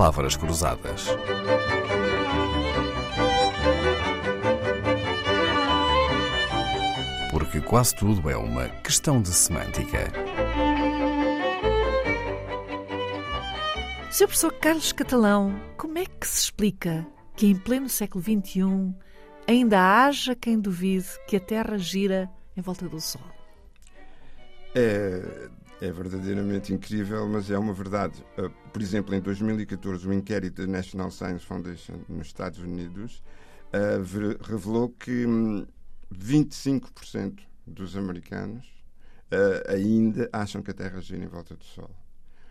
palavras cruzadas. Porque quase tudo é uma questão de semântica. Sr. Professor Carlos Catalão, como é que se explica que em pleno século XXI ainda haja quem duvide que a Terra gira em volta do Sol? É, é verdadeiramente incrível, mas é uma verdade. Uh, por exemplo, em 2014, o inquérito da National Science Foundation nos Estados Unidos uh, revelou que 25% hum, dos americanos uh, ainda acham que a Terra gira em volta do Sol.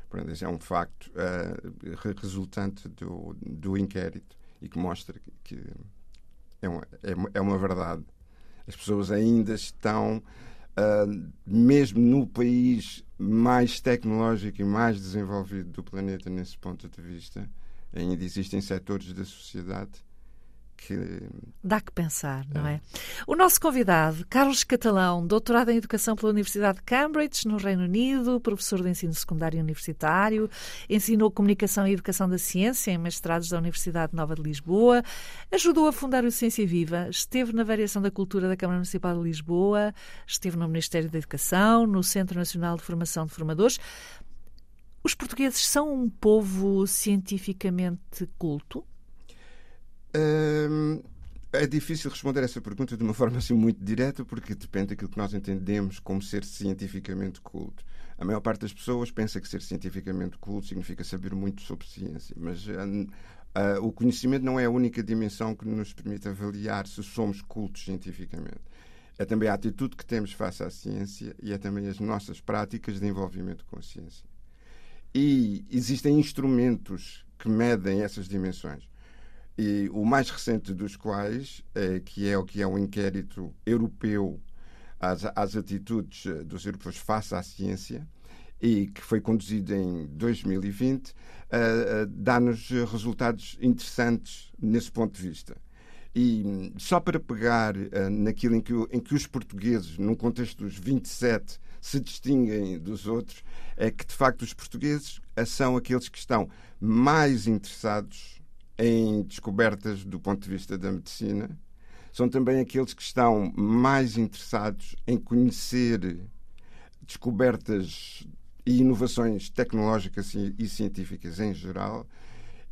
Portanto, é um facto resultante do, do inquérito e que mostra que é uma, é, é uma verdade. As pessoas ainda estão mesmo no país mais tecnológico e mais desenvolvido do planeta nesse ponto de vista, ainda existem setores da sociedade que. Dá que pensar, não é? é? O nosso convidado, Carlos Catalão, doutorado em Educação pela Universidade de Cambridge, no Reino Unido, professor de ensino secundário universitário, ensinou Comunicação e Educação da Ciência em mestrados da Universidade Nova de Lisboa, ajudou a fundar o Ciência Viva, esteve na Variação da Cultura da Câmara Municipal de Lisboa, esteve no Ministério da Educação, no Centro Nacional de Formação de Formadores. Os portugueses são um povo cientificamente culto? É difícil responder essa pergunta de uma forma assim muito direta, porque depende daquilo que nós entendemos como ser cientificamente culto. A maior parte das pessoas pensa que ser cientificamente culto significa saber muito sobre ciência, mas uh, uh, o conhecimento não é a única dimensão que nos permite avaliar se somos cultos cientificamente. É também a atitude que temos face à ciência e é também as nossas práticas de envolvimento com a ciência. E existem instrumentos que medem essas dimensões e o mais recente dos quais, é, que é o que é um inquérito europeu às, às atitudes eh, dos europeus face à ciência, e que foi conduzido em 2020, uh, uh, dá-nos resultados interessantes nesse ponto de vista. E hum, só para pegar uh, naquilo em que, em que os portugueses, num contexto dos 27, se distinguem dos outros, é que de facto os portugueses são aqueles que estão mais interessados em descobertas do ponto de vista da medicina, são também aqueles que estão mais interessados em conhecer descobertas e inovações tecnológicas e científicas em geral,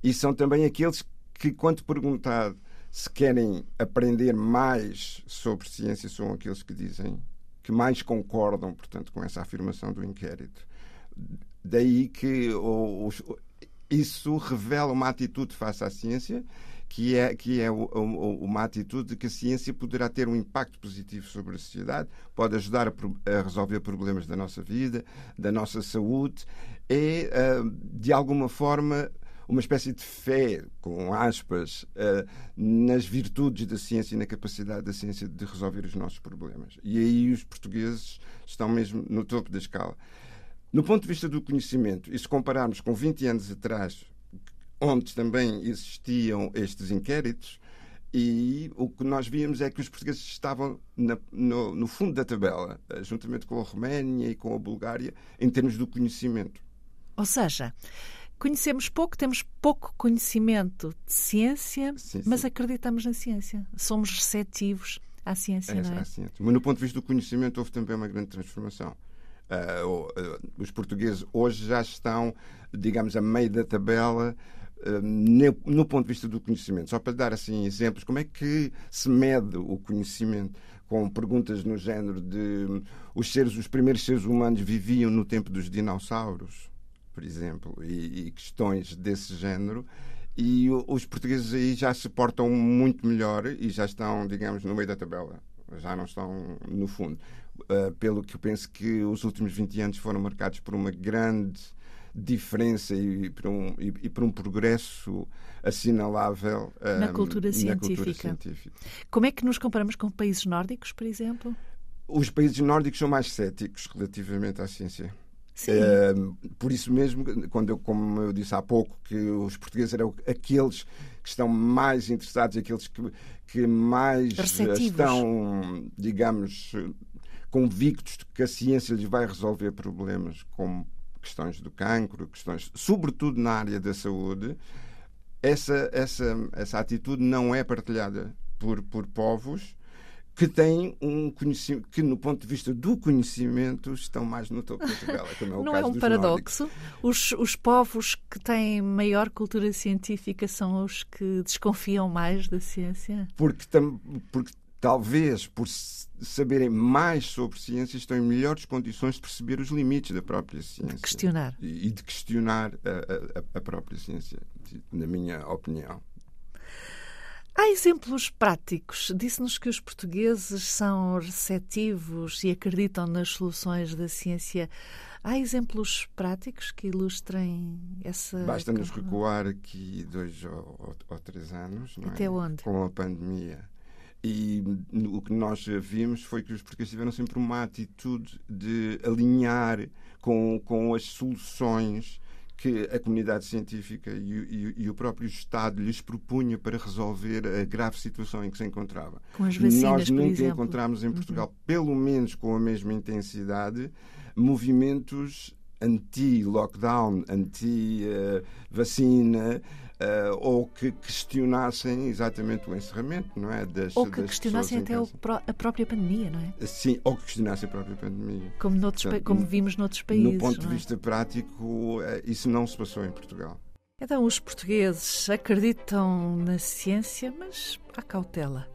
e são também aqueles que, quando perguntado se querem aprender mais sobre ciência, são aqueles que dizem que mais concordam, portanto, com essa afirmação do inquérito. Daí que os, isso revela uma atitude face à ciência que é, que é uma atitude de que a ciência poderá ter um impacto positivo sobre a sociedade, pode ajudar a, resolver problemas da nossa vida, da nossa saúde, é, de alguma forma, uma espécie de fé, com aspas, nas virtudes da ciência e na capacidade da ciência de resolver os nossos problemas. E aí os portugueses estão mesmo no topo da escala. No ponto de vista do conhecimento, e se compararmos com 20 anos atrás, onde também existiam estes inquéritos, e o que nós víamos é que os portugueses estavam na, no, no, fundo da tabela, eh, juntamente com a Roménia e com a Bulgária, em termos do conhecimento. Ou seja, conhecemos pouco, temos pouco conhecimento de ciência, sim, mas sim. acreditamos na ciência. Somos receptivos à ciência, é, não é? À ciência. Mas no ponto de vista do conhecimento houve também uma grande transformação. Uh, os portugueses hoje já estão, digamos, a meio da tabela uh, no ponto de vista do conhecimento. Só para dar assim exemplos, como é que se mede o conhecimento? Com perguntas no género de os seres, os primeiros seres humanos viviam no tempo dos dinossauros, por exemplo, e, e questões desse género. E os portugueses aí já se portam muito melhor e já estão, digamos, no meio da tabela. Já não estão no fundo. Uh, pelo que eu penso que os últimos 20 anos foram marcados por uma grande diferença e por um, e, e por um progresso assinalável na, cultura, na cultura científica. Como é que nos comparamos com países nórdicos, por exemplo? Os países nórdicos são mais céticos relativamente à ciência. Uh, por isso mesmo, quando eu, como eu disse há pouco, que os portugueses eram aqueles que estão mais interessados, aqueles que, que mais Receptivos. estão, digamos, convictos de que a ciência lhes vai resolver problemas como questões do cancro, questões, sobretudo na área da saúde, essa, essa, essa atitude não é partilhada por, por povos que têm um conhecimento que, no ponto de vista do conhecimento, estão mais no topo da tabela, como é o Não caso é um paradoxo? Os, os povos que têm maior cultura científica são os que desconfiam mais da ciência? Porque, tam, porque talvez por saberem mais sobre ciência estão em melhores condições de perceber os limites da própria ciência. De questionar. E, de questionar a, a, a própria ciência, na minha opinião. Há exemplos práticos. Disse-nos que os portugueses são receptivos e acreditam nas soluções da ciência. Há exemplos práticos que ilustrem essa. Basta-nos recuar aqui dois ou, ou três anos. Até é? onde? Com a pandemia. E o que nós vimos foi que os portugueses tiveram sempre uma atitude de alinhar com, com as soluções que a comunidade científica e, e, e, o próprio Estado lhes propunha para resolver a grave situação em que se encontrava. Com as vacinas, Nós nunca encontramos em Portugal, uhum. pelo menos com a mesma intensidade, movimentos anti-lockdown, anti-vacina, uh, ou que questionassem exatamente o encerramento, não é? Das, ou que das questionassem até a própria pandemia, não é? Sim, ou que questionassem a própria pandemia. Como, noutros, Portanto, como vimos noutros países. No ponto de é? vista prático, eh, isso não se passou em Portugal. Então, os portugueses acreditam na ciência, mas há cautela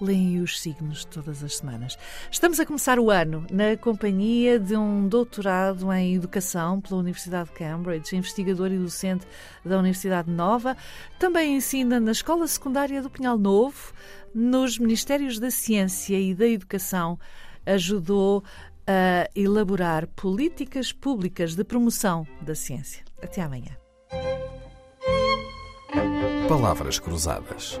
leem os signos todas as semanas. Estamos a começar o ano na companhia de um doutorado em Educação pela Universidade de Cambridge, investigador e docente da Universidade Nova. Também ensina na Escola Secundária do Pinhal Novo, nos Ministérios da Ciência e da Educação. Ajudou a elaborar políticas públicas de promoção da ciência. Até amanhã. Palavras Cruzadas,